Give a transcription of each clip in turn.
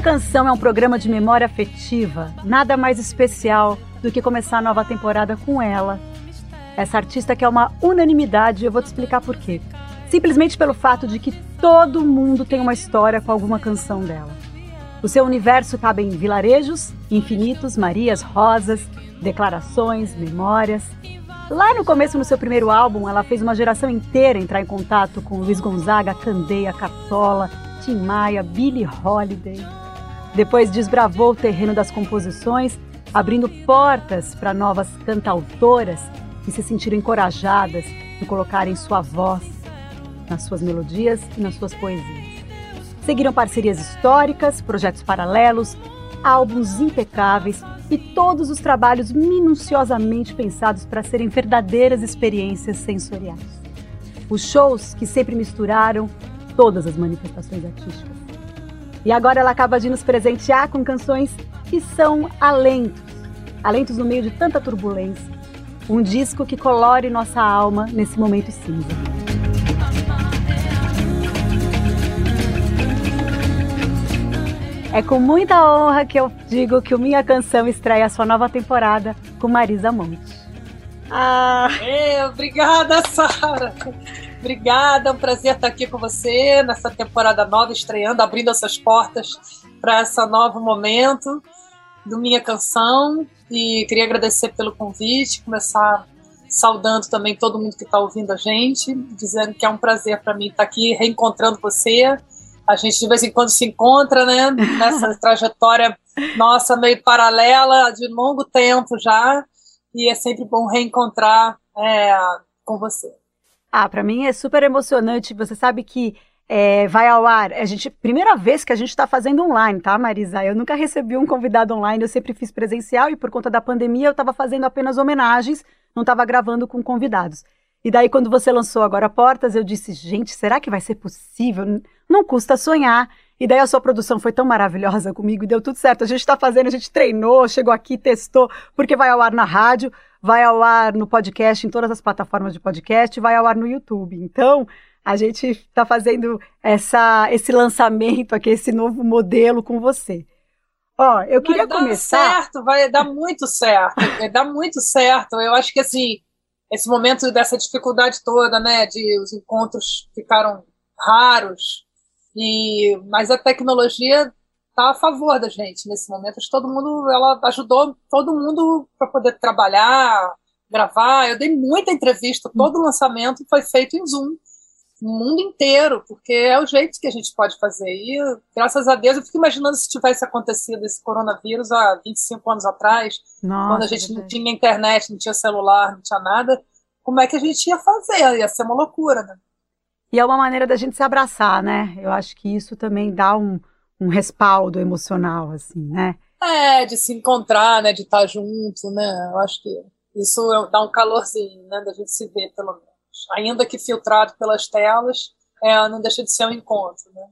Minha Canção é um programa de memória afetiva, nada mais especial do que começar a nova temporada com ela. Essa artista que é uma unanimidade, eu vou te explicar por quê. Simplesmente pelo fato de que todo mundo tem uma história com alguma canção dela. O seu universo cabe em vilarejos, infinitos, Marias, Rosas, declarações, memórias. Lá no começo, no seu primeiro álbum, ela fez uma geração inteira entrar em contato com Luiz Gonzaga, Candeia, Cartola, Tim Maia, Billie Holiday. Depois desbravou o terreno das composições, abrindo portas para novas cantautoras que se sentiram encorajadas em colocarem sua voz nas suas melodias e nas suas poesias. Seguiram parcerias históricas, projetos paralelos, álbuns impecáveis e todos os trabalhos minuciosamente pensados para serem verdadeiras experiências sensoriais. Os shows que sempre misturaram todas as manifestações artísticas. E agora ela acaba de nos presentear com canções que são alentos, alentos no meio de tanta turbulência. Um disco que colore nossa alma nesse momento cinza. É com muita honra que eu digo que o Minha Canção estreia a sua nova temporada com Marisa Monte. Ah, é, obrigada, Sara. Obrigada, é um prazer estar aqui com você nessa temporada nova, estreando, abrindo essas portas para esse novo momento do Minha Canção. E queria agradecer pelo convite, começar saudando também todo mundo que está ouvindo a gente, dizendo que é um prazer para mim estar aqui reencontrando você. A gente de vez em quando se encontra, né, nessa trajetória nossa meio paralela de longo tempo já, e é sempre bom reencontrar é, com você. Ah, para mim é super emocionante. Você sabe que é, vai ao ar. A gente, primeira vez que a gente está fazendo online, tá, Marisa? Eu nunca recebi um convidado online, eu sempre fiz presencial e por conta da pandemia eu estava fazendo apenas homenagens, não estava gravando com convidados. E daí, quando você lançou agora Portas, eu disse, gente, será que vai ser possível? Não custa sonhar. E daí a sua produção foi tão maravilhosa comigo e deu tudo certo. A gente está fazendo, a gente treinou, chegou aqui, testou, porque vai ao ar na rádio, vai ao ar no podcast, em todas as plataformas de podcast, vai ao ar no YouTube. Então, a gente está fazendo essa, esse lançamento aqui, esse novo modelo com você. Ó, eu queria vai começar. certo, vai dar muito certo, vai dar muito certo. Eu acho que assim, esse momento dessa dificuldade toda, né, de os encontros ficaram raros, e mas a tecnologia está a favor da gente nesse momento. Todo mundo, ela ajudou todo mundo para poder trabalhar, gravar. Eu dei muita entrevista, todo o lançamento foi feito em Zoom, no mundo inteiro, porque é o jeito que a gente pode fazer. E graças a Deus, eu fico imaginando se tivesse acontecido esse coronavírus há 25 anos atrás, Nossa, quando a gente não tinha internet, não tinha celular, não tinha nada, como é que a gente ia fazer? Ia ser uma loucura, né? E é uma maneira da gente se abraçar, né? Eu acho que isso também dá um, um respaldo emocional, assim, né? É, de se encontrar, né? De estar junto, né? Eu acho que isso dá um calorzinho, né? Da gente se ver, pelo menos. Ainda que filtrado pelas telas, é, não deixa de ser um encontro, né?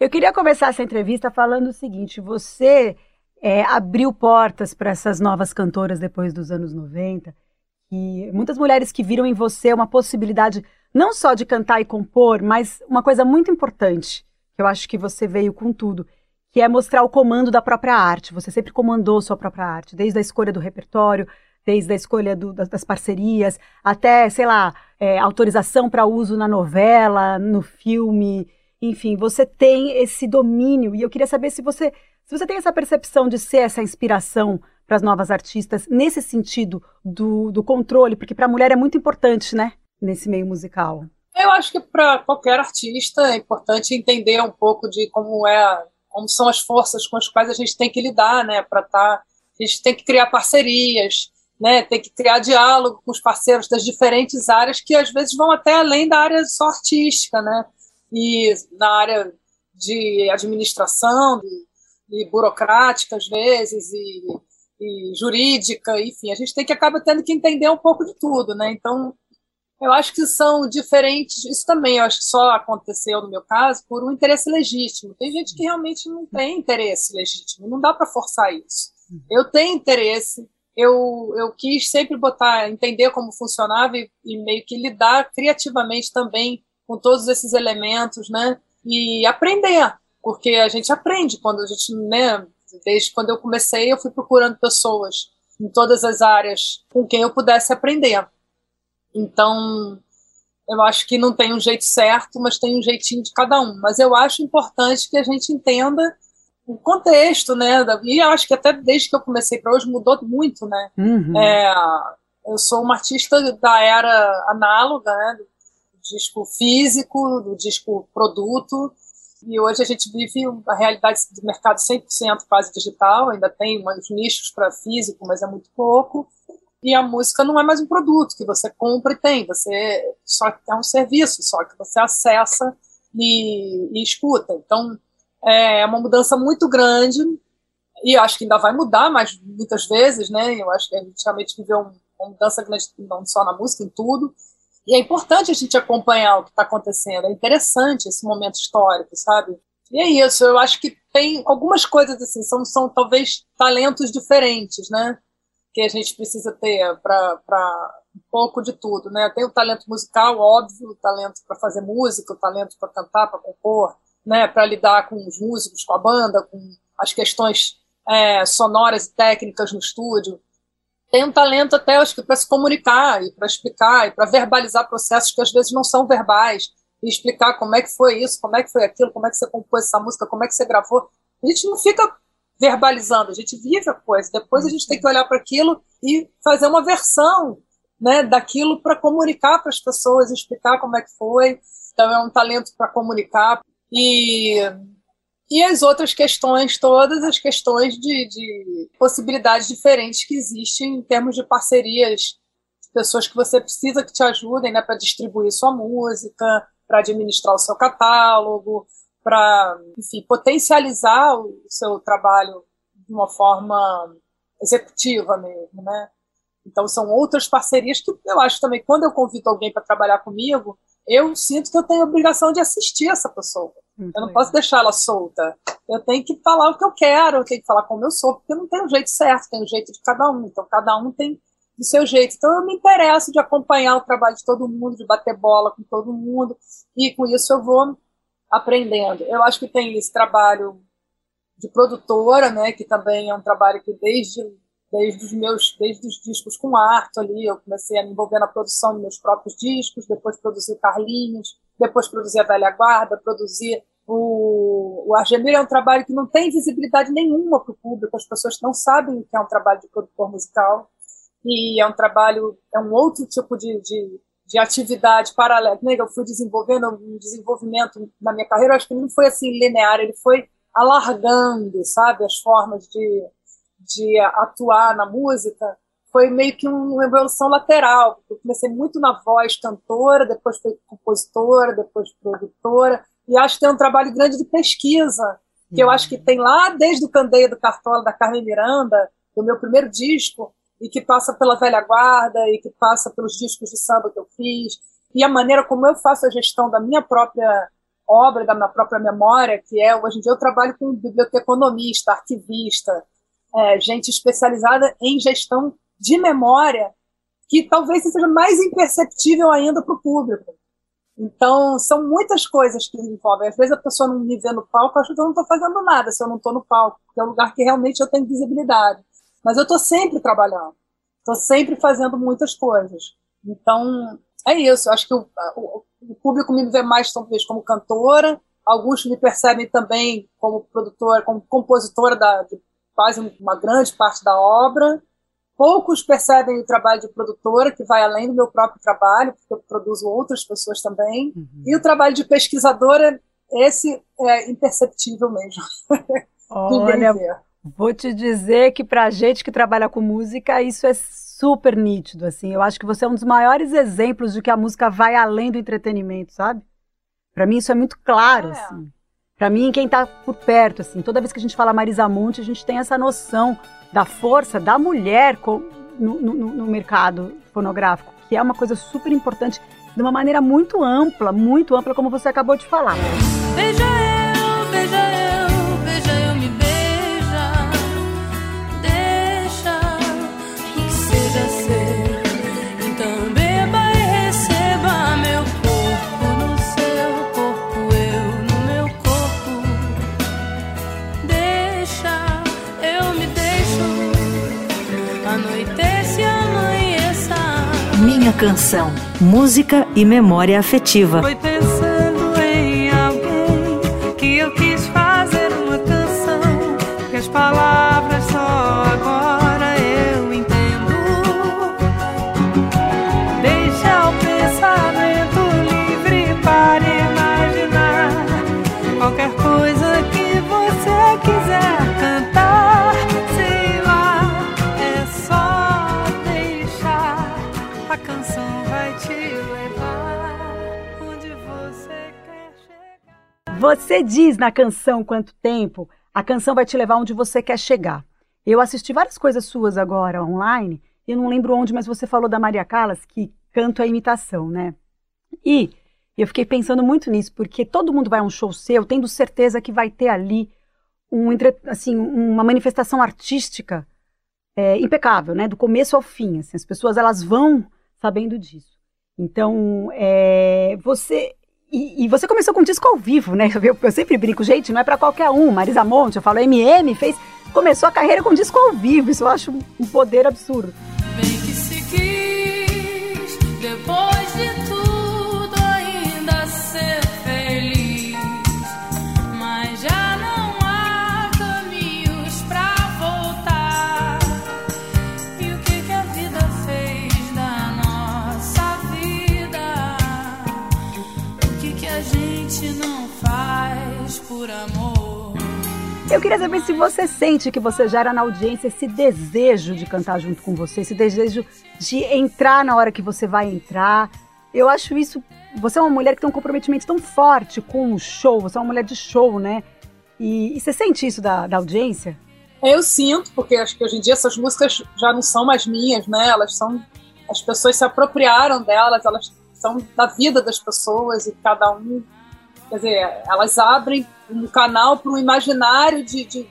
Eu queria começar essa entrevista falando o seguinte: você é, abriu portas para essas novas cantoras depois dos anos 90, e muitas mulheres que viram em você uma possibilidade não só de cantar e compor, mas uma coisa muito importante, que eu acho que você veio com tudo, que é mostrar o comando da própria arte. Você sempre comandou sua própria arte, desde a escolha do repertório, desde a escolha do, das, parcerias, até, sei lá, é, autorização para uso na novela, no filme, enfim, você tem esse domínio. E eu queria saber se você, se você tem essa percepção de ser essa inspiração para as novas artistas nesse sentido do, do controle? Porque para a mulher é muito importante, né? Nesse meio musical. Eu acho que para qualquer artista é importante entender um pouco de como é, como são as forças com as quais a gente tem que lidar, né? Para estar, tá, a gente tem que criar parcerias, né? Tem que criar diálogo com os parceiros das diferentes áreas que às vezes vão até além da área só artística, né? E na área de administração e, e burocrática às vezes e, e jurídica, enfim, a gente tem que acaba tendo que entender um pouco de tudo, né? Então eu acho que são diferentes. Isso também, eu acho que só aconteceu no meu caso por um interesse legítimo. Tem gente que realmente não tem interesse legítimo, não dá para forçar isso. Eu tenho interesse, eu, eu quis sempre botar, entender como funcionava e, e meio que lidar criativamente também com todos esses elementos, né? E aprender, porque a gente aprende quando a gente, né? Desde quando eu comecei, eu fui procurando pessoas em todas as áreas com quem eu pudesse aprender. Então, eu acho que não tem um jeito certo, mas tem um jeitinho de cada um. Mas eu acho importante que a gente entenda o contexto, né? E eu acho que até desde que eu comecei para hoje mudou muito, né? Uhum. É, eu sou uma artista da era análoga, né? Do disco físico, do disco produto. E hoje a gente vive uma realidade de mercado 100% quase digital, ainda tem uns nichos para físico, mas é muito pouco e a música não é mais um produto que você compra e tem, você só é um serviço, só que você acessa e, e escuta. Então é uma mudança muito grande e acho que ainda vai mudar, mas muitas vezes, né? Eu acho que a gente realmente viveu uma mudança grande não só na música, em tudo. E é importante a gente acompanhar o que está acontecendo. É interessante esse momento histórico, sabe? E é isso. Eu acho que tem algumas coisas assim, são, são talvez talentos diferentes, né? Que a gente precisa ter para um pouco de tudo, né? Tem o talento musical, óbvio, o talento para fazer música, o talento para cantar, para compor, né? Para lidar com os músicos, com a banda, com as questões é, sonoras e técnicas no estúdio. Tem um talento até, acho que, para se comunicar e para explicar e para verbalizar processos que às vezes não são verbais e explicar como é que foi isso, como é que foi aquilo, como é que você compôs essa música, como é que você gravou. A gente não fica verbalizando, a gente vive a coisa. Depois a gente tem que olhar para aquilo e fazer uma versão né, daquilo para comunicar para as pessoas, explicar como é que foi. Então é um talento para comunicar. E, e as outras questões, todas as questões de, de possibilidades diferentes que existem em termos de parcerias, de pessoas que você precisa que te ajudem né, para distribuir sua música, para administrar o seu catálogo, para, enfim, potencializar o seu trabalho de uma forma executiva mesmo, né? Então são outras parcerias que eu acho também quando eu convido alguém para trabalhar comigo, eu sinto que eu tenho a obrigação de assistir essa pessoa. Muito eu não posso deixar ela solta. Eu tenho que falar o que eu quero, eu tenho que falar como eu sou, porque não tem um jeito certo, tem um jeito de cada um. Então cada um tem do seu jeito. Então eu me interesso de acompanhar o trabalho de todo mundo, de bater bola com todo mundo, e com isso eu vou aprendendo. Eu acho que tem esse trabalho de produtora, né, que também é um trabalho que desde desde os meus desde os discos com arte ali, eu comecei a me envolver na produção dos meus próprios discos, depois produzi Carlinhos, depois produzi a Velha Guarda, produzi o, o Argemir é um trabalho que não tem visibilidade nenhuma para o público, as pessoas não sabem o que é um trabalho de produtor musical, e é um trabalho, é um outro tipo de, de de atividade paralela. Né, eu fui desenvolvendo um desenvolvimento na minha carreira, acho que não foi assim linear, ele foi alargando, sabe, as formas de, de atuar na música. Foi meio que uma evolução lateral, porque eu comecei muito na voz cantora, depois fui compositora, depois produtora, e acho que tem um trabalho grande de pesquisa, que eu acho que tem lá desde o Candeia do Cartola, da Carmen Miranda, do meu primeiro disco, e que passa pela velha guarda e que passa pelos discos de samba que eu fiz e a maneira como eu faço a gestão da minha própria obra, da minha própria memória, que é hoje em dia eu trabalho com biblioteconomista, arquivista, é, gente especializada em gestão de memória, que talvez seja mais imperceptível ainda para o público. Então, são muitas coisas que envolvem. Às vezes a pessoa não me vê no palco, acha que eu não estou fazendo nada se eu não estou no palco, porque é um lugar que realmente eu tenho visibilidade. Mas eu estou sempre trabalhando, estou sempre fazendo muitas coisas. Então, é isso. Acho que o, o, o público me vê mais talvez como cantora, alguns me percebem também como produtora, como compositora da, de fazem uma grande parte da obra. Poucos percebem o trabalho de produtora, que vai além do meu próprio trabalho, porque eu produzo outras pessoas também. Uhum. E o trabalho de pesquisadora, esse é imperceptível mesmo. Olha, vou te dizer que para gente que trabalha com música, isso é super nítido, assim. Eu acho que você é um dos maiores exemplos de que a música vai além do entretenimento, sabe? Para mim isso é muito claro, é. assim. Para mim, quem está por perto, assim, toda vez que a gente fala Marisa Monte, a gente tem essa noção da força da mulher no, no, no mercado fonográfico, que é uma coisa super importante, de uma maneira muito ampla, muito ampla, como você acabou de falar. Veja Canção. Música e memória afetiva. Você diz na canção quanto tempo, a canção vai te levar onde você quer chegar. Eu assisti várias coisas suas agora online, e eu não lembro onde, mas você falou da Maria Callas, que canto é imitação, né? E eu fiquei pensando muito nisso, porque todo mundo vai a um show seu tendo certeza que vai ter ali um, assim, uma manifestação artística é, impecável, né? Do começo ao fim. Assim, as pessoas elas vão sabendo disso. Então, é, você e, e, você começou com disco ao vivo, né? Eu, eu sempre brinco, gente, não é para qualquer um. Marisa Monte, eu falo, MM fez, começou a carreira com disco ao vivo. Isso eu acho um poder absurdo. Que se Eu queria saber se você sente que você gera na audiência esse desejo de cantar junto com você, esse desejo de entrar na hora que você vai entrar. Eu acho isso. Você é uma mulher que tem um comprometimento tão forte com o show, você é uma mulher de show, né? E, e você sente isso da, da audiência? Eu sinto, porque acho que hoje em dia essas músicas já não são mais minhas, né? Elas são. As pessoas se apropriaram delas, elas são da vida das pessoas e cada um. Quer dizer, elas abrem um canal para um imaginário de, de,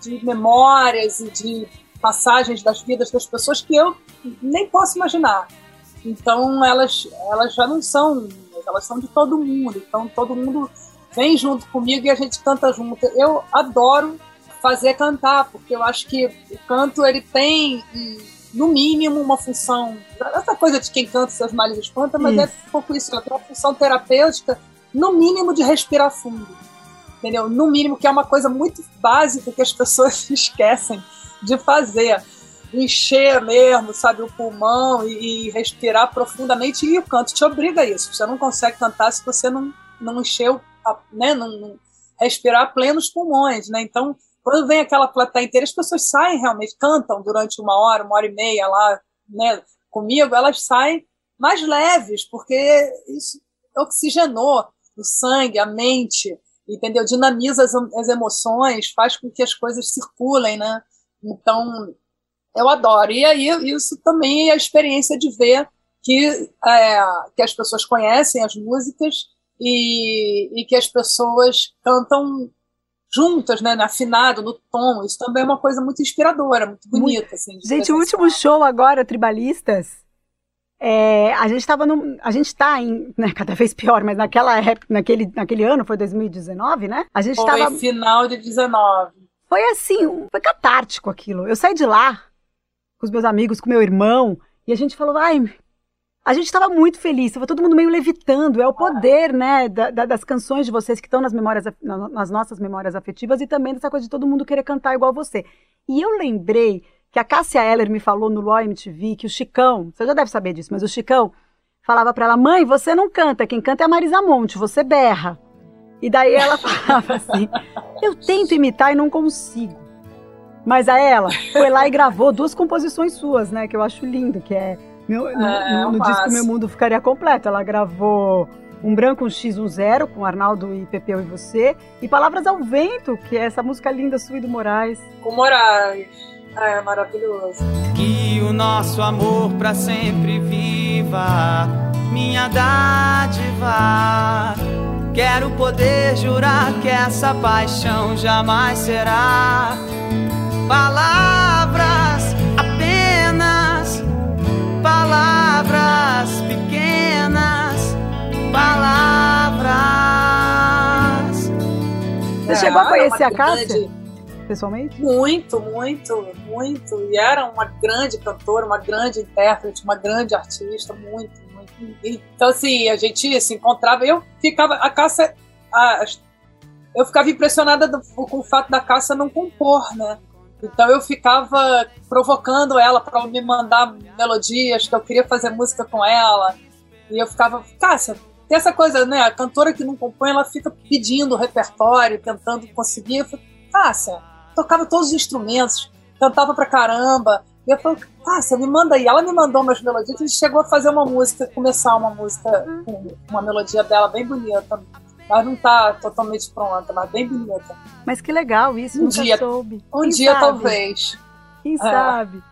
de memórias e de passagens das vidas das pessoas que eu nem posso imaginar. Então elas, elas já não são, elas são de todo mundo. Então todo mundo vem junto comigo e a gente canta junto. Eu adoro fazer cantar, porque eu acho que o canto ele tem, no mínimo, uma função. Essa coisa de quem canta seus males espanta, mas é Isso. um pouco isso, tem uma função terapêutica, no mínimo de respirar fundo. Entendeu? No mínimo, que é uma coisa muito básica que as pessoas esquecem de fazer. Encher mesmo, sabe, o pulmão e, e respirar profundamente. E o canto te obriga a isso. Você não consegue cantar se você não, não encher, a, né, não, não respirar plenos pulmões, né? Então, quando vem aquela plateia inteira, as pessoas saem realmente, cantam durante uma hora, uma hora e meia lá, né, comigo, elas saem mais leves, porque isso oxigenou o sangue, a mente, entendeu? Dinamiza as, as emoções, faz com que as coisas circulem, né? Então, eu adoro. E aí, isso também é a experiência de ver que, é, que as pessoas conhecem as músicas e, e que as pessoas cantam juntas, né, afinado, no tom. Isso também é uma coisa muito inspiradora, muito bonita. Assim, Gente, o último show agora, Tribalistas, é, a gente estava no. A gente está em. Né, cada vez pior, mas naquela época, naquele, naquele ano, foi 2019, né? A gente Foi estava. final de 19. Foi assim, foi catártico aquilo. Eu saí de lá com os meus amigos, com meu irmão, e a gente falou, ai, A gente estava muito feliz, estava todo mundo meio levitando. É o poder, né, da, da, das canções de vocês que estão nas memórias, nas nossas memórias afetivas e também dessa coisa de todo mundo querer cantar igual você. E eu lembrei que a Cássia Eller me falou no Law MTV que o Chicão, você já deve saber disso, mas o Chicão falava para ela: "Mãe, você não canta, quem canta é a Marisa Monte, você berra". E daí ela falava assim: "Eu tento imitar e não consigo". Mas a ela foi lá e gravou duas composições suas, né, que eu acho lindo, que é meu, no, é, no, no disco Meu Mundo Ficaria Completo. Ela gravou Um Branco, um X, um Zero, com Arnaldo e Pepeu e você. E Palavras ao Vento, que é essa música linda sua e do Moraes. Com Moraes. É, maravilhoso. Que o nosso amor para sempre viva, minha dádiva. Quero poder jurar que essa paixão jamais será palavras palavras pequenas, palavras. Você chegou a conhecer a Cássia? Pessoalmente? Muito, muito, muito. E era uma grande cantora, uma grande intérprete, uma grande artista, muito, muito. Então, assim, a gente se encontrava. Eu ficava. A Cássia. A, eu ficava impressionada do, com o fato da Cássia não compor, né? Então eu ficava provocando ela para me mandar melodias, que eu queria fazer música com ela. E eu ficava, Cássia, tem essa coisa, né? A cantora que não compõe, ela fica pedindo repertório, tentando conseguir. Eu falei, Cássia, tocava todos os instrumentos, cantava pra caramba. E eu falei, Cássia, me manda aí. Ela me mandou umas melodias, a gente chegou a fazer uma música, começar uma música com uma melodia dela bem bonita mas não está totalmente pronta, mas bem bonita. Mas que legal isso, um dia, soube. Um Quem dia sabe? talvez. Quem é. sabe?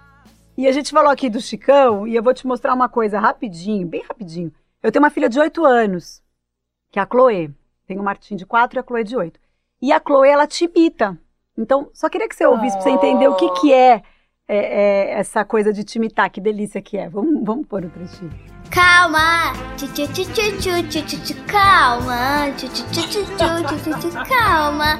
E a gente falou aqui do Chicão, e eu vou te mostrar uma coisa rapidinho, bem rapidinho. Eu tenho uma filha de 8 anos, que é a Chloe. Tem o Martim de 4 e a Chloe de 8. E a Chloe, ela te imita. Então, só queria que você ouvisse oh. para você entender o que, que é, é, é, essa coisa de te imitar, que delícia que é. Vamos, vamos pôr o trechinho. Calma, calma, calma, calma,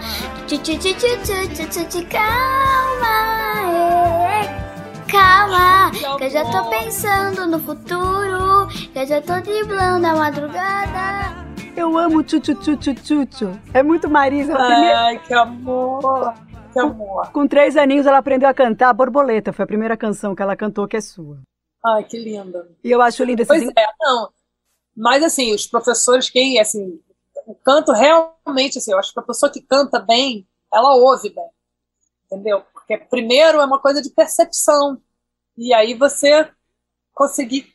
calma, que eu já tô pensando no futuro, que eu já tô driblando a madrugada. Eu amo tchu tchu tchu tchu tchu tchu. É muito Marisa. Ai, que amor. Que amor. Com, com três aninhos ela aprendeu a cantar Borboleta. Foi a primeira canção que ela cantou que é sua. Ai, que linda. E eu acho linda. Pois é, não. Mas, assim, os professores, quem, assim, o canto realmente, assim, eu acho que a pessoa que canta bem, ela ouve bem. Entendeu? Porque, primeiro, é uma coisa de percepção. E aí você conseguir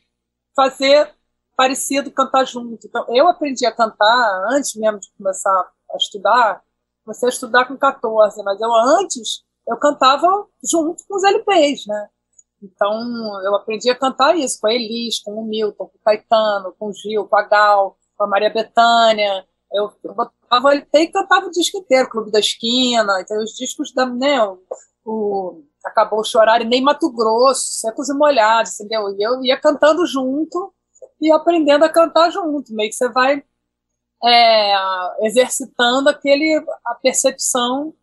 fazer parecido, cantar junto. Então, eu aprendi a cantar antes mesmo de começar a estudar. Comecei a estudar com 14, mas eu antes, eu cantava junto com os LPs, né? Então, eu aprendi a cantar isso com a Elis, com o Milton, com o Caetano, com o Gil, com a Gal, com a Maria Bethânia. Eu, eu botava ele e cantava o disco inteiro, Clube da Esquina, então os discos da, né, o, o Acabou Chorar e nem Mato Grosso, Secos e Molhados, entendeu? E eu ia cantando junto e aprendendo a cantar junto, meio que você vai é, exercitando aquele, a percepção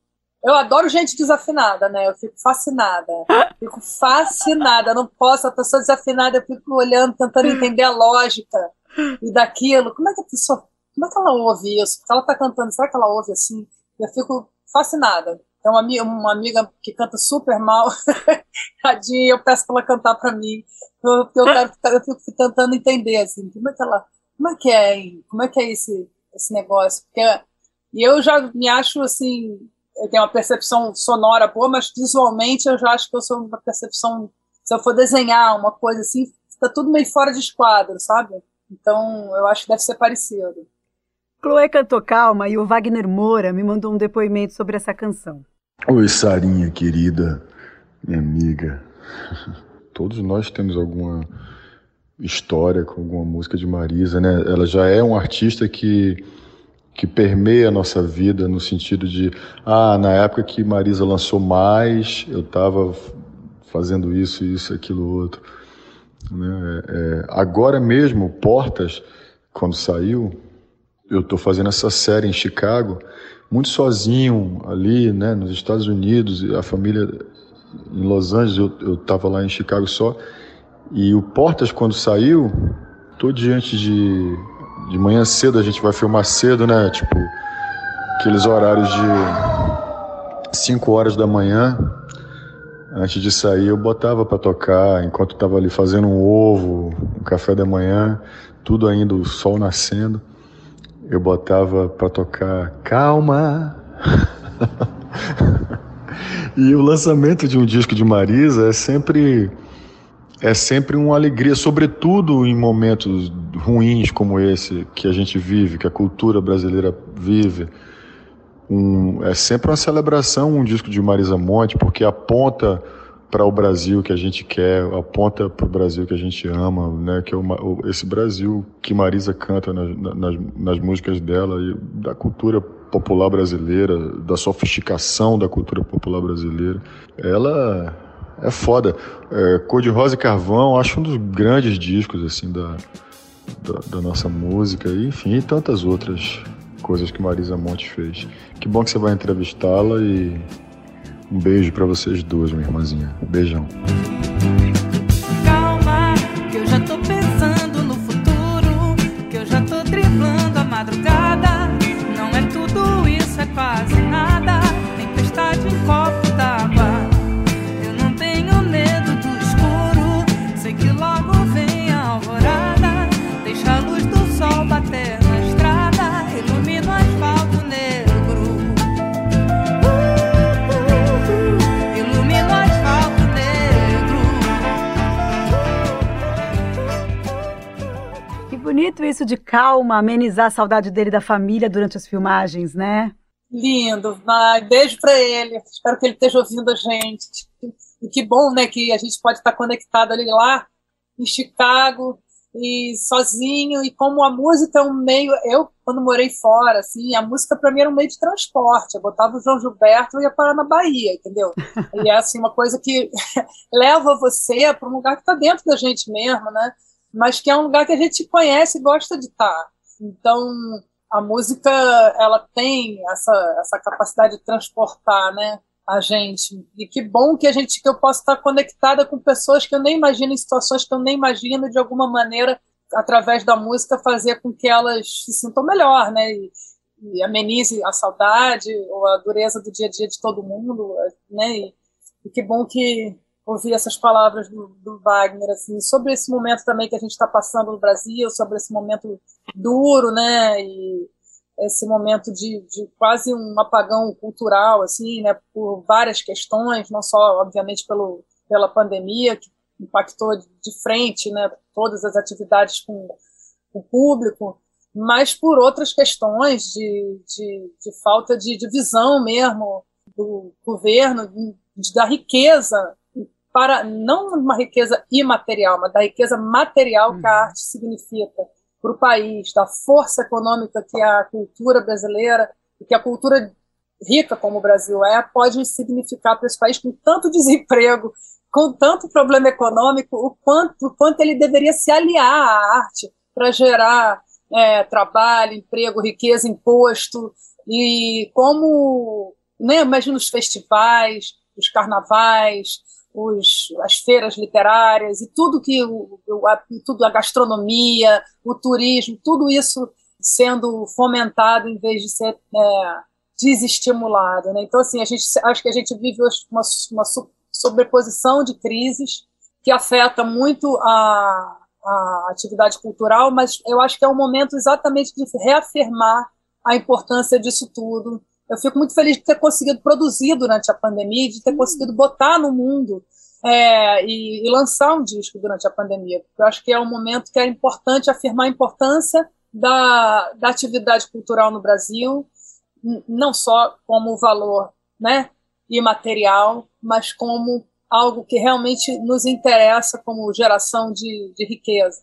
eu adoro gente desafinada, né? Eu fico fascinada. Fico fascinada. Eu não posso, a pessoa desafinada, eu fico olhando, tentando entender a lógica e daquilo. Como é que a pessoa. Como é que ela ouve isso? Se ela tá cantando, será que ela ouve assim? Eu fico fascinada. Tem uma, uma amiga que canta super mal, tadinha, eu peço para ela cantar para mim. Eu, eu, quero, eu fico tentando entender, assim, como é que ela. Como é que é, como é que é esse, esse negócio? Porque, eu já me acho assim eu tenho uma percepção sonora boa, mas visualmente eu já acho que eu sou uma percepção. Se eu for desenhar uma coisa assim, fica tudo meio fora de esquadro, sabe? Então eu acho que deve ser parecido. Chloe cantou calma e o Wagner Moura me mandou um depoimento sobre essa canção. Oi, Sarinha querida, minha amiga. Todos nós temos alguma história com alguma música de Marisa, né? Ela já é um artista que que permeia a nossa vida no sentido de, ah, na época que Marisa lançou mais, eu estava fazendo isso, isso, aquilo, outro. Né? É, agora mesmo, Portas, quando saiu, eu estou fazendo essa série em Chicago, muito sozinho ali, né, nos Estados Unidos, a família em Los Angeles, eu estava lá em Chicago só, e o Portas, quando saiu, tô diante de. De manhã cedo a gente vai filmar cedo, né? Tipo, aqueles horários de 5 horas da manhã. Antes de sair, eu botava para tocar enquanto estava ali fazendo um ovo, um café da manhã, tudo ainda, o sol nascendo. Eu botava para tocar Calma. e o lançamento de um disco de Marisa é sempre é sempre uma alegria, sobretudo em momentos ruins como esse que a gente vive, que a cultura brasileira vive. Um, é sempre uma celebração um disco de Marisa Monte, porque aponta para o Brasil que a gente quer, aponta para o Brasil que a gente ama, né? Que é o, esse Brasil que Marisa canta nas, nas, nas músicas dela e da cultura popular brasileira, da sofisticação da cultura popular brasileira. Ela é foda. É, Cor de Rosa e Carvão, acho um dos grandes discos assim da, da, da, nossa música, e, enfim, e tantas outras coisas que Marisa Monte fez. Que bom que você vai entrevistá-la e um beijo para vocês duas, minha irmãzinha. Beijão. Bonito isso de calma, amenizar a saudade dele da família durante as filmagens, né? Lindo. Vai, beijo para ele. Espero que ele esteja ouvindo a gente. E que bom, né, que a gente pode estar conectado ali lá em Chicago e sozinho e como a música é um meio, eu quando morei fora, assim, a música para mim era um meio de transporte. Eu botava o João Gilberto e ia parar na Bahia, entendeu? E é assim uma coisa que leva você para um lugar que está dentro da gente mesmo, né? Mas que é um lugar que a gente conhece e gosta de estar. Então, a música ela tem essa, essa capacidade de transportar, né, a gente. E que bom que a gente que eu possa estar conectada com pessoas que eu nem imagino em situações que eu nem imagino de alguma maneira através da música fazer com que elas se sintam melhor, né? E, e amenize a saudade ou a dureza do dia a dia de todo mundo, né? E, e que bom que ouvir essas palavras do, do, Wagner, assim, sobre esse momento também que a gente está passando no Brasil, sobre esse momento duro, né, e esse momento de, de, quase um apagão cultural, assim, né, por várias questões, não só, obviamente, pelo, pela pandemia, que impactou de frente, né, todas as atividades com, o público, mas por outras questões de, de, de falta de, de visão mesmo do governo, da riqueza para não uma riqueza imaterial, mas da riqueza material que a uhum. arte significa para o país, da força econômica que a cultura brasileira e que a cultura rica como o Brasil é, pode significar para esse país com tanto desemprego, com tanto problema econômico, o quanto, o quanto ele deveria se aliar à arte para gerar é, trabalho, emprego, riqueza, imposto, e como, né, imagina os festivais, os carnavais, os, as feiras literárias e tudo que o, a, tudo a gastronomia, o turismo, tudo isso sendo fomentado em vez de ser é, desestimulado. Né? Então, assim, a gente, acho que a gente vive uma, uma sobreposição de crises que afeta muito a, a atividade cultural, mas eu acho que é um momento exatamente de reafirmar a importância disso tudo eu fico muito feliz de ter conseguido produzir durante a pandemia, de ter uhum. conseguido botar no mundo é, e, e, lançar um disco durante a pandemia. Eu acho que é um momento que é importante afirmar a importância da, da atividade cultural no Brasil, não só como valor né, imaterial, mas como algo que realmente nos interessa como geração de, de riqueza.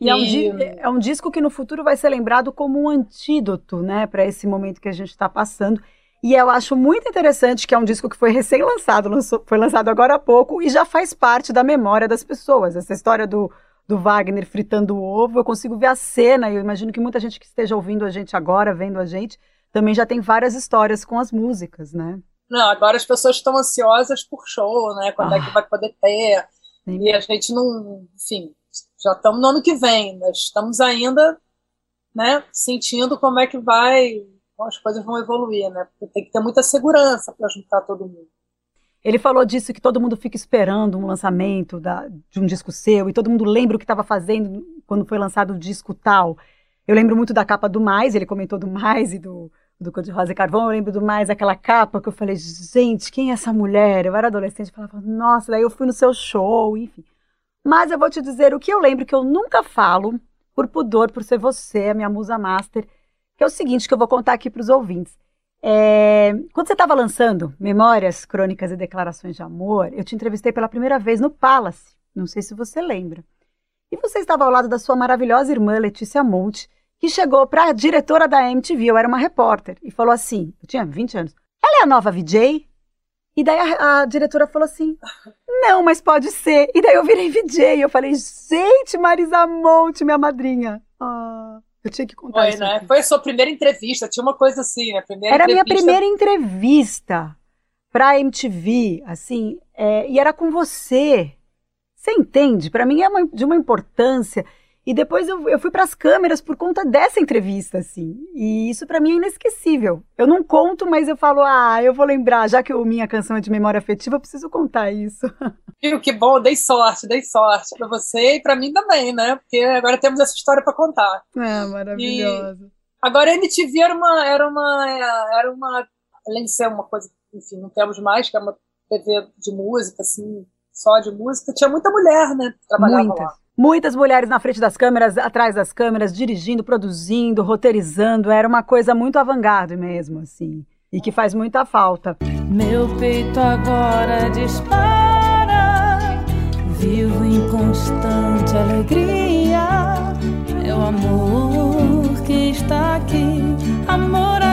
E, é, um, é um disco que no futuro vai ser lembrado como um antídoto, né, para esse momento que a gente está passando. E eu acho muito interessante que é um disco que foi recém-lançado, foi lançado agora há pouco e já faz parte da memória das pessoas. Essa história do, do Wagner fritando o ovo, eu consigo ver a cena, e eu imagino que muita gente que esteja ouvindo a gente agora, vendo a gente, também já tem várias histórias com as músicas, né? Não, agora as pessoas estão ansiosas por show, né? Quando ah. é que ah. vai poder ter. Sim. E a gente não, enfim, já estamos no ano que vem, nós estamos ainda né, sentindo como é que vai, como as coisas vão evoluir, né? Porque tem que ter muita segurança para juntar todo mundo. Ele falou disso que todo mundo fica esperando um lançamento da, de um disco seu e todo mundo lembra o que estava fazendo quando foi lançado o disco tal. Eu lembro muito da capa do Mais, ele comentou do Mais e do, do Cor de Rosa e Carvão. Eu lembro do Mais, aquela capa que eu falei, gente, quem é essa mulher? Eu era adolescente, eu falava, nossa, daí eu fui no seu show, enfim. Mas eu vou te dizer o que eu lembro que eu nunca falo, por pudor, por ser você, a minha musa master, que é o seguinte que eu vou contar aqui para os ouvintes. É, quando você estava lançando Memórias, Crônicas e Declarações de Amor, eu te entrevistei pela primeira vez no Palace. Não sei se você lembra. E você estava ao lado da sua maravilhosa irmã Letícia Monte, que chegou para a diretora da MTV, eu era uma repórter, e falou assim: eu tinha 20 anos, ela é a nova VJ? E daí a, a, diretora falou assim: não, mas pode ser. E daí eu virei VJ. Eu falei: gente, Marisa Monte, minha madrinha. Ah. Eu tinha que contar Foi, isso. Né? Foi a sua primeira entrevista, tinha uma coisa assim, né? Primeira era a minha primeira entrevista pra MTV, assim, é, e era com você. Você entende? Para mim é uma, de uma importância. E depois eu, eu fui para as câmeras por conta dessa entrevista, assim. E isso para mim é inesquecível. Eu não conto, mas eu falo, ah, eu vou lembrar, já que a minha canção é de memória afetiva, eu preciso contar isso. Viu, que bom, dei sorte, dei sorte para você e para mim também, né? Porque agora temos essa história para contar. É, maravilhosa. E agora a MTV era uma, era uma, era uma, além de ser uma coisa, enfim, não temos mais, que é uma TV de música, assim, só de música, tinha muita mulher, né? Trabalhava Muitas. lá. Muitas mulheres na frente das câmeras, atrás das câmeras, dirigindo, produzindo, roteirizando. Era uma coisa muito avant-garde mesmo, assim. E que faz muita falta. Meu peito agora dispara, vivo em constante alegria. Meu amor que está aqui, amor,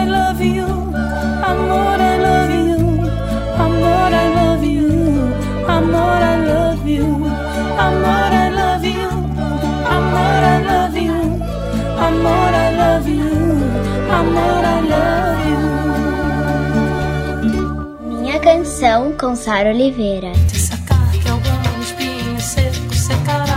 Minha canção com Sara Oliveira. Te sacar que algum espinho seco secará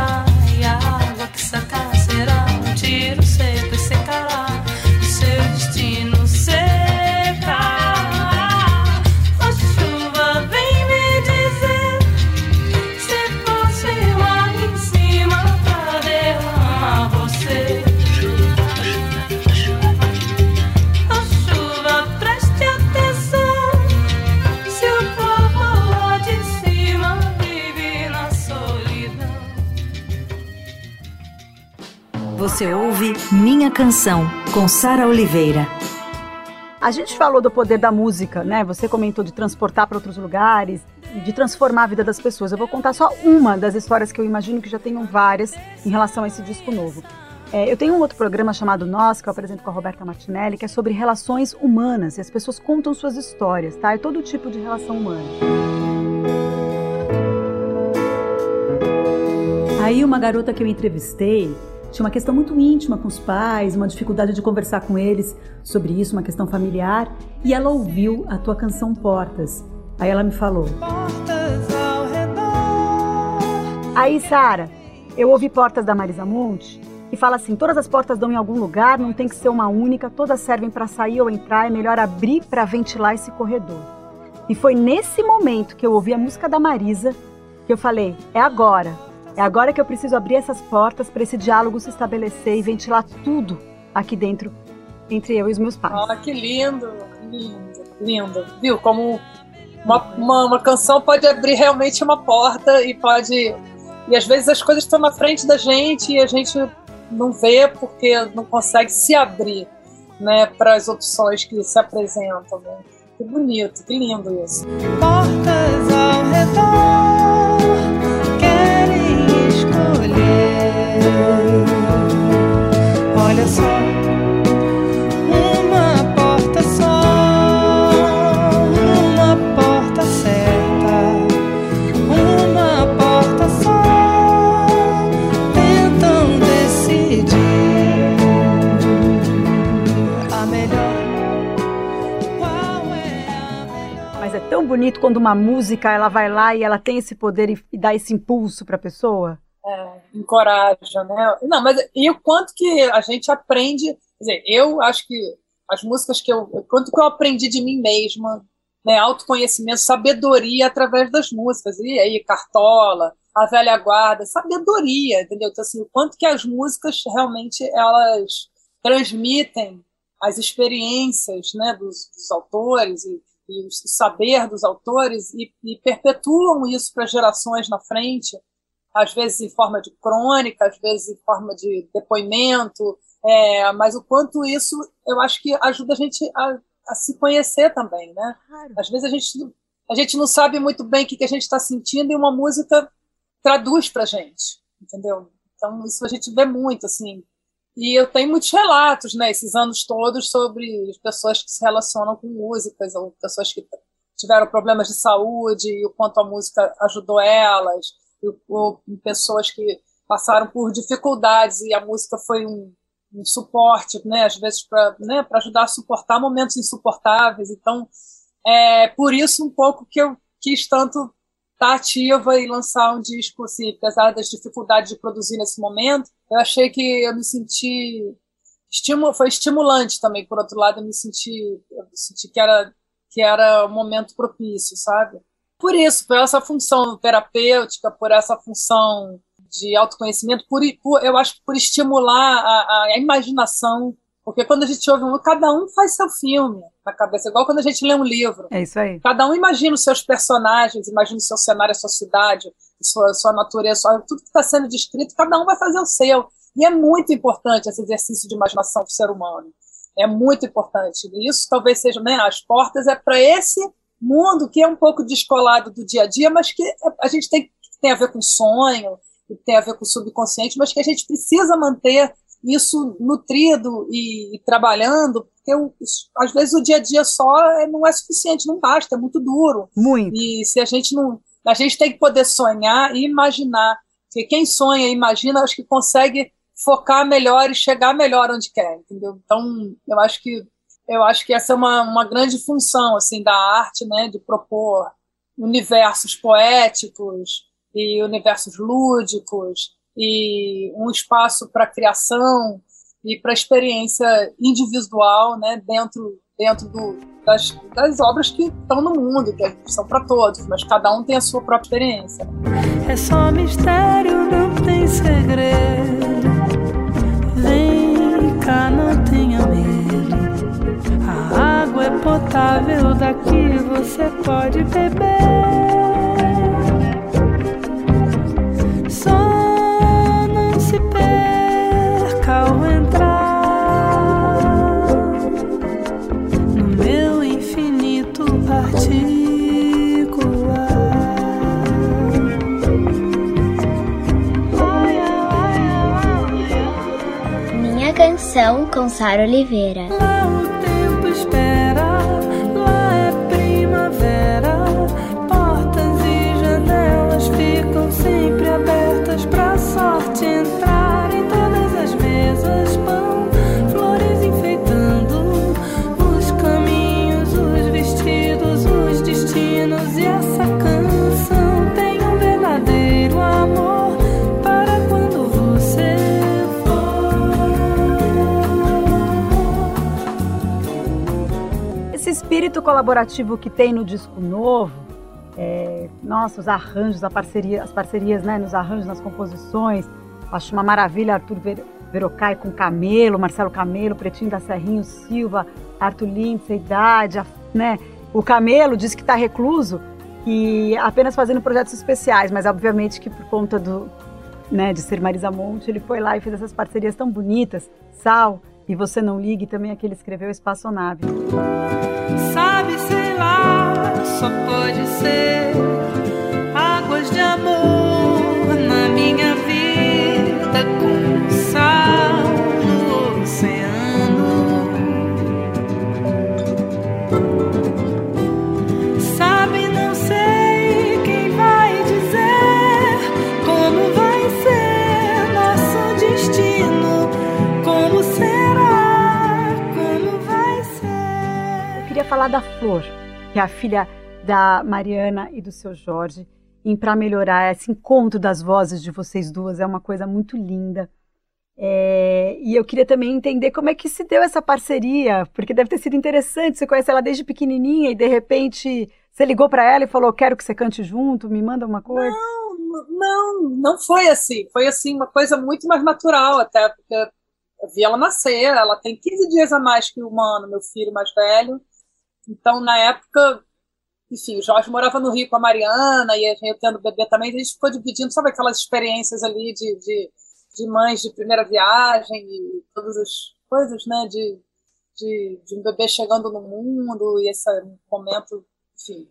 Você ouve Minha Canção, com Sara Oliveira. A gente falou do poder da música, né? Você comentou de transportar para outros lugares, de transformar a vida das pessoas. Eu vou contar só uma das histórias que eu imagino que já tenham várias em relação a esse disco novo. É, eu tenho um outro programa chamado Nós, que eu apresento com a Roberta Martinelli, que é sobre relações humanas. E as pessoas contam suas histórias, tá? É todo tipo de relação humana. Aí uma garota que eu entrevistei tinha uma questão muito íntima com os pais, uma dificuldade de conversar com eles sobre isso, uma questão familiar, e ela ouviu a tua canção Portas. Aí ela me falou: Portas ao redor. Aí, Sara, eu ouvi Portas da Marisa Monte, que fala assim: todas as portas dão em algum lugar, não tem que ser uma única, todas servem para sair ou entrar, é melhor abrir para ventilar esse corredor. E foi nesse momento que eu ouvi a música da Marisa que eu falei: é agora. É agora que eu preciso abrir essas portas para esse diálogo se estabelecer e ventilar tudo aqui dentro entre eu e os meus pais. Ah, que lindo, lindo, lindo. Viu? Como uma, uma, uma canção pode abrir realmente uma porta e pode. E às vezes as coisas estão na frente da gente e a gente não vê porque não consegue se abrir né, para as opções que se apresentam. Né? Que bonito, que lindo isso. Portas ao redor bonito quando uma música ela vai lá e ela tem esse poder e, e dá esse impulso para a pessoa. é, encoraja, né? Não, mas e o quanto que a gente aprende, dizer, eu acho que as músicas que eu, quanto que eu aprendi de mim mesma, né, autoconhecimento, sabedoria através das músicas, e aí Cartola, A Velha Guarda, sabedoria, entendeu? Então, assim, o quanto que as músicas realmente elas transmitem as experiências né, dos, dos autores e, e, o saber dos autores e, e perpetuam isso para gerações na frente, às vezes em forma de crônica, às vezes em forma de depoimento, é, mas o quanto isso eu acho que ajuda a gente a, a se conhecer também, né? Claro. Às vezes a gente, a gente não sabe muito bem o que, que a gente está sentindo e uma música traduz para gente, entendeu? Então isso a gente vê muito, assim. E eu tenho muitos relatos, né, esses anos todos, sobre pessoas que se relacionam com músicas, ou pessoas que tiveram problemas de saúde, e o quanto a música ajudou elas, ou pessoas que passaram por dificuldades e a música foi um, um suporte, né, às vezes para né, ajudar a suportar momentos insuportáveis. Então, é por isso um pouco que eu quis tanto estar ativa e lançar um disco, assim, apesar das dificuldades de produzir nesse momento, eu achei que eu me senti foi estimulante também, por outro lado, eu me senti, eu senti que era que era um momento propício, sabe? por isso, por essa função terapêutica, por essa função de autoconhecimento, por, por eu acho que por estimular a, a, imaginação, porque quando a gente ouve um, cada um faz seu filme na cabeça, igual quando a gente lê um livro. É isso aí. Cada um imagina os seus personagens, imagina o seu cenário, a sua cidade, a sua, sua natureza, sua, tudo que está sendo descrito, cada um vai fazer o seu. E é muito importante esse exercício de imaginação para o ser humano. É muito importante. E isso talvez seja, né, as portas é para esse mundo que é um pouco descolado do dia a dia, mas que a gente tem, tem a ver com sonho, que tem a ver com o subconsciente, mas que a gente precisa manter isso nutrido e, e trabalhando, porque o, às vezes o dia a dia só é, não é suficiente, não basta, é muito duro. Muito. E se a gente não. A gente tem que poder sonhar e imaginar. Porque quem sonha e imagina, acho que consegue focar melhor e chegar melhor onde quer, entendeu? Então, eu acho que eu acho que essa é uma, uma grande função assim da arte, né, de propor universos poéticos e universos lúdicos e um espaço para criação e para experiência individual, né, dentro dentro do, das, das obras que estão no mundo, que são para todos, mas cada um tem a sua própria experiência. É só mistério, não tem segredo. Vem cá, não tenha medo. A água é potável, daqui você pode beber. Canção com Sara Oliveira. Lá o tempo espera, lá é primavera. Colaborativo que tem no disco novo, é, nossa, os arranjos, a parceria, as parcerias né, nos arranjos, nas composições, acho uma maravilha Arthur Ver, Verocai com Camelo, Marcelo Camelo, Pretinho da Serrinho, Silva, Arthur Lindsay, Idade, a- né? O Camelo diz que está recluso e apenas fazendo projetos especiais, mas obviamente que por conta do, né, de ser Marisa Monte, ele foi lá e fez essas parcerias tão bonitas, Sal, e Você Não Ligue, também a que ele escreveu Espaçonave. Sabe, sei lá, só pode ser falar da Flor, que é a filha da Mariana e do seu Jorge. em Pra Melhorar. Esse encontro das vozes de vocês duas é uma coisa muito linda. É, e eu queria também entender como é que se deu essa parceria, porque deve ter sido interessante. Você conhece ela desde pequenininha e de repente você ligou para ela e falou: Quero que você cante junto, me manda uma coisa. Não, não, não foi assim. Foi assim uma coisa muito mais natural, até porque eu vi ela nascer. Ela tem 15 dias a mais que o Mano, meu filho mais velho. Então, na época, enfim, o Jorge morava no Rio com a Mariana e eu tendo bebê também. A gente ficou dividindo, sabe aquelas experiências ali de, de de mães de primeira viagem e todas as coisas, né, de, de, de um bebê chegando no mundo e esse momento, enfim,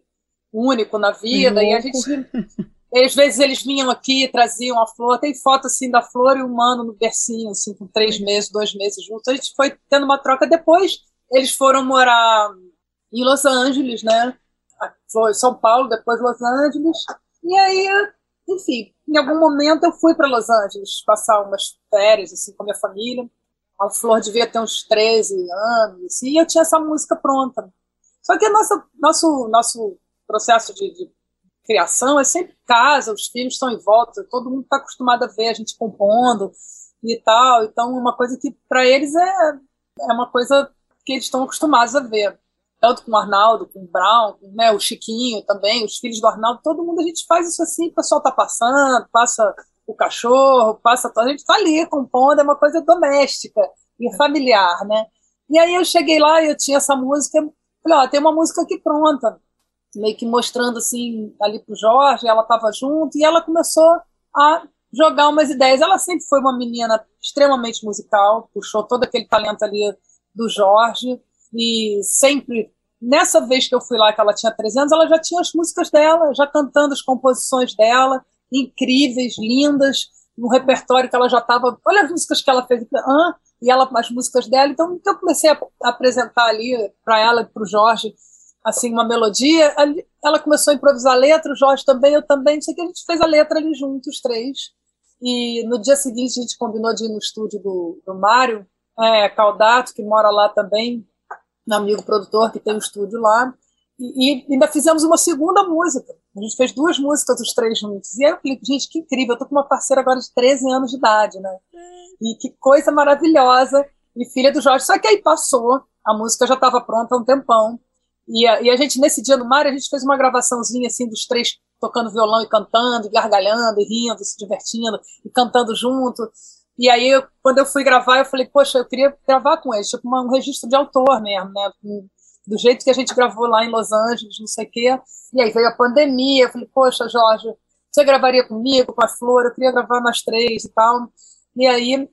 único na vida. E a gente, às vezes eles vinham aqui, traziam a flor, tem foto assim da flor e o humano no bercinho, assim, com três meses, dois meses juntos. A gente foi tendo uma troca. Depois eles foram morar em Los Angeles, né? São Paulo, depois Los Angeles. E aí, enfim, em algum momento eu fui para Los Angeles passar umas férias assim com a minha família. A Flor devia ter uns 13 anos, assim, e eu tinha essa música pronta. Só que nossa, nosso, nosso processo de, de criação é sempre casa, os filhos estão em volta, todo mundo está acostumado a ver a gente compondo e tal. Então, uma coisa que para eles é, é uma coisa que eles estão acostumados a ver tanto com o Arnaldo, com o Brown, né, o Chiquinho também, os filhos do Arnaldo, todo mundo a gente faz isso assim, o pessoal tá passando, passa o cachorro, passa a gente tá ali compondo, é uma coisa doméstica e familiar, né? E aí eu cheguei lá e eu tinha essa música, falei, ó, tem uma música aqui pronta, meio que mostrando assim ali pro Jorge, ela estava junto e ela começou a jogar umas ideias. Ela sempre foi uma menina extremamente musical, puxou todo aquele talento ali do Jorge e sempre, nessa vez que eu fui lá, que ela tinha 13 anos, ela já tinha as músicas dela, já cantando as composições dela, incríveis, lindas, no repertório que ela já estava. Olha as músicas que ela fez, ah, e ela as músicas dela. Então, eu comecei a, apresentar ali para ela e para o Jorge assim uma melodia. Ela começou a improvisar a letra, o Jorge também, eu também. Sei que a gente fez a letra ali juntos, os três. E no dia seguinte a gente combinou de ir no estúdio do, do Mário é, Caldato, que mora lá também, meu amigo produtor que tem um estúdio lá, e, e, ainda fizemos uma segunda música. A gente fez duas músicas, os três juntos. E aí eu falei, gente, que incrível, eu tô com uma parceira agora de 13 anos de idade, né? E que coisa maravilhosa. E filha do Jorge. Só que aí passou, a música já estava pronta há um tempão. E a, e a, gente, nesse dia no mar, a gente fez uma gravaçãozinha assim dos três tocando violão e cantando, e gargalhando, e rindo, se divertindo, e cantando junto. E aí, quando eu fui gravar, eu falei, poxa, eu queria gravar com eles, tipo um registro de autor mesmo, né? Do jeito que a gente gravou lá em Los Angeles, não sei o quê. E aí veio a pandemia, eu falei, poxa, Jorge, você gravaria comigo, com a Flor? Eu queria gravar nós três e tal. E aí,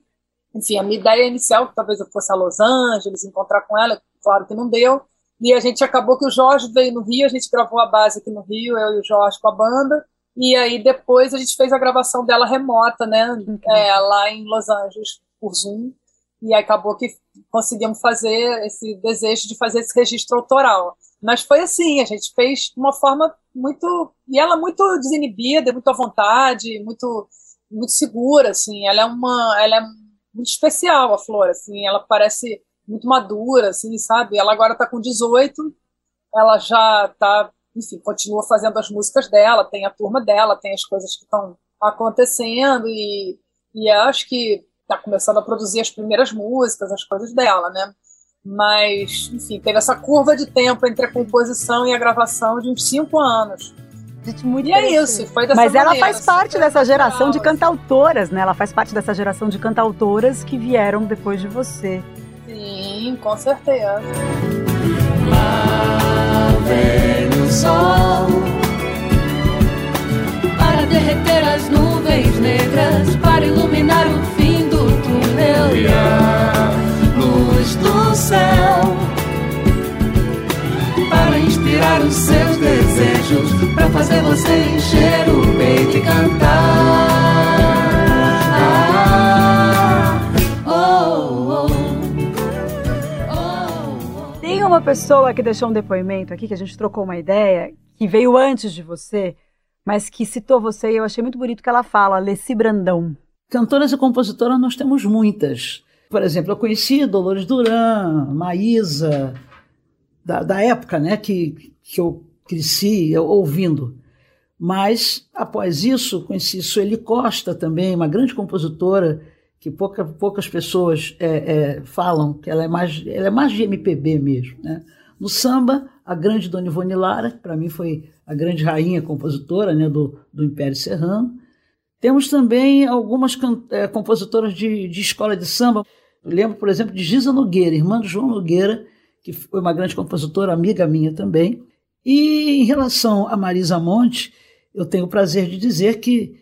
enfim, a minha ideia inicial, que talvez eu fosse a Los Angeles, encontrar com ela, claro que não deu. E a gente acabou que o Jorge veio no Rio, a gente gravou a base aqui no Rio, eu e o Jorge com a banda. E aí depois a gente fez a gravação dela remota, né? É, lá em Los Angeles, por Zoom. E acabou que conseguimos fazer esse desejo de fazer esse registro autoral. Mas foi assim, a gente fez de uma forma muito. E ela muito desinibida, muito à vontade, muito, muito segura, assim. Ela é uma. Ela é muito especial, a Flor, assim. Ela parece muito madura, assim, sabe? Ela agora está com 18, ela já está enfim, continua fazendo as músicas dela, tem a turma dela, tem as coisas que estão acontecendo e, e acho que está começando a produzir as primeiras músicas, as coisas dela, né? Mas, enfim, teve essa curva de tempo entre a composição e a gravação de uns cinco anos. Gente, muito e é isso, foi dessa Mas maneira, ela faz parte dessa geração de cantautoras, né? Ela faz parte dessa geração de cantautoras que vieram depois de você. Sim, com certeza. Fazer você encher o peito e cantar. uma pessoa que deixou um depoimento aqui, que a gente trocou uma ideia, que veio antes de você, mas que citou você e eu achei muito bonito que ela fala, Leci Brandão. Cantoras e compositoras nós temos muitas. Por exemplo, eu conheci Dolores Duran, Maísa, da, da época né, que, que eu cresci ouvindo. Mas, após isso, conheci Sueli Costa também, uma grande compositora que pouca, poucas pessoas é, é, falam, que ela é, mais, ela é mais de MPB mesmo. Né? No samba, a grande Dona Ivone Lara, que para mim foi a grande rainha compositora né, do, do Império Serrano. Temos também algumas é, compositoras de, de escola de samba. Eu lembro, por exemplo, de Giza Nogueira, irmã do João Nogueira, que foi uma grande compositora, amiga minha também. E em relação a Marisa Monte, eu tenho o prazer de dizer que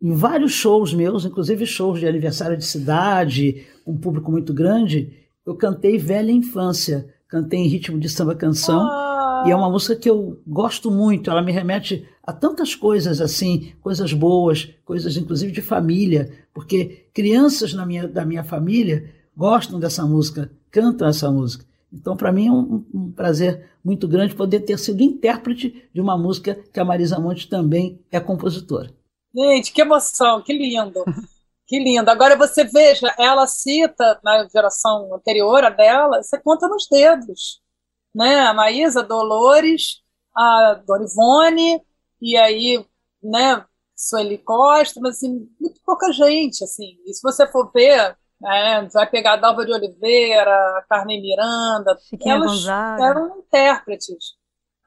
em vários shows meus, inclusive shows de aniversário de cidade, um público muito grande, eu cantei Velha Infância, cantei em ritmo de samba canção, ah. e é uma música que eu gosto muito, ela me remete a tantas coisas assim, coisas boas, coisas inclusive de família, porque crianças na minha, da minha família gostam dessa música, cantam essa música. Então, para mim, é um, um, prazer muito grande poder ter sido intérprete de uma música que a Marisa Monte também é compositora. Gente, que emoção, que lindo. Que lindo. Agora você veja, ela cita na geração anterior a dela, você conta nos dedos. Né? A Maísa, Dolores, a Dorivone, e aí, né, Sueli Costa, mas assim, muito pouca gente, assim. E se você for ver, né, vai pegar a Dalva de Oliveira, a Carmen Miranda, Chiquinha elas Gonzaga. eram intérpretes.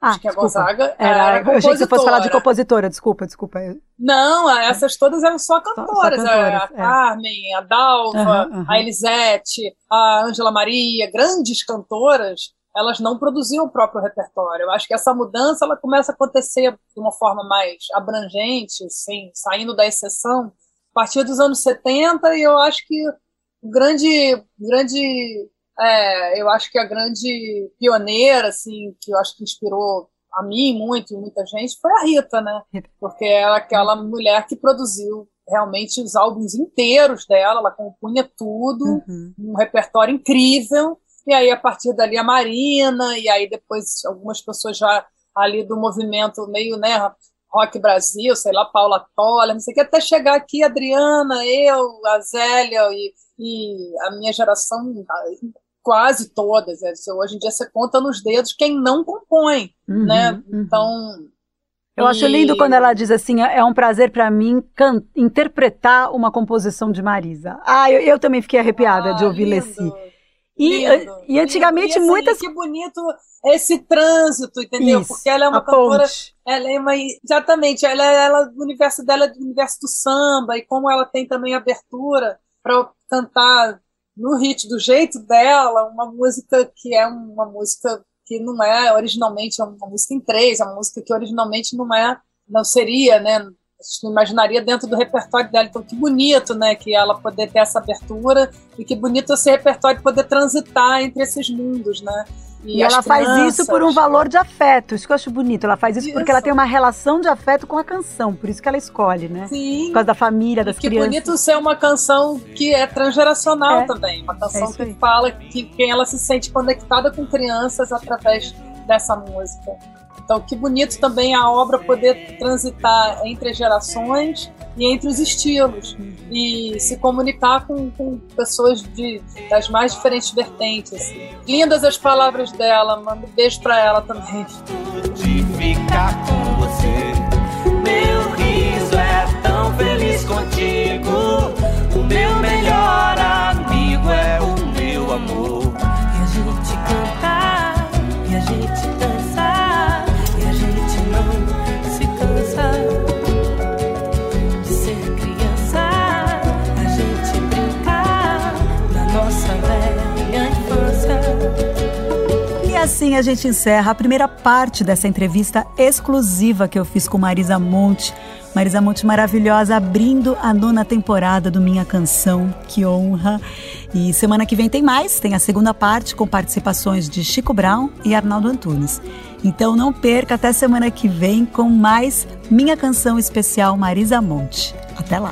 Ah, Chiquinha desculpa. Gonzaga Era, era eu achei que você fosse falar de compositora. compositora, desculpa, desculpa. Não, essas todas eram só cantoras. só a- cantoras, a é. Carmen, a Dalva, Aham, aham. a Elisete, a Ângela Maria, grandes cantoras, elas não produziam o próprio repertório. Eu acho que essa mudança ela começa a acontecer de uma forma mais abrangente, assim, saindo da exceção, a partir dos anos 70, e eu acho que grande, grande é, eu acho que a grande pioneira, assim, que eu acho que inspirou a mim muito e muita gente, foi a Rita, né? Porque ela é aquela mulher que produziu realmente os álbuns inteiros dela, ela compunha tudo, Uhum. um repertório incrível, e aí a partir dali a Marina, e aí depois algumas pessoas já ali do movimento meio, né, Rock Brasil, sei lá, Paula Toller, não sei o que, até chegar aqui Adriana, eu, a Zélia e, e a minha geração, quase todas. né? Hoje em dia você conta nos dedos quem não compõe, Uhum, né? uhum. Então. Eu acho lindo quando ela diz assim: é um prazer para mim interpretar uma composição de Marisa. Ah, eu, eu também fiquei arrepiada de Ah, ouvir lindo, Leci. E, lindo, e antigamente lindo. E, assim, muitas. Que bonito esse trânsito, entendeu? Isso, Porque ela é uma cantora. ponte. Ela é uma, exatamente, ela, ela, o universo dela é do universo do samba, e como ela tem também abertura para cantar no ritmo, do jeito dela, uma música que é uma música que não é originalmente uma música em três, é uma música que originalmente não é, não seria, né? A gente não imaginaria dentro do repertório dela. Então, que bonito, né? Que ela poder ter essa abertura e que bonito esse repertório poder transitar entre esses mundos, né? E, as ela faz isso por um valor de afeto. Isso que eu acho bonito. Ela faz isso, porque Isso. ela tem uma relação de afeto com a canção. Por isso que ela escolhe, né? Sim. Por causa da família, das que crianças. bonito ser uma canção que é transgeracional É. também. Uma É canção isso que aí. fala que quem ela se sente conectada com crianças através dessa música. Então, que bonito também a obra poder transitar entre as gerações e entre os estilos e se comunicar com, com pessoas de, das mais diferentes vertentes. assim. Lindas as palavras dela, mando um beijo pra ela também. de ficar com você. Meu riso é tão feliz contigo. O meu melhor amigo é o meu amor. Assim a gente encerra a primeira parte dessa entrevista exclusiva que eu fiz com Marisa Monte. Marisa Monte maravilhosa, abrindo a nona temporada do Minha Canção. Que honra! E semana que vem tem mais, tem a segunda parte com participações de Chico Brown e Arnaldo Antunes. Então não perca até semana que vem com mais Minha Canção Especial Marisa Monte. Até lá!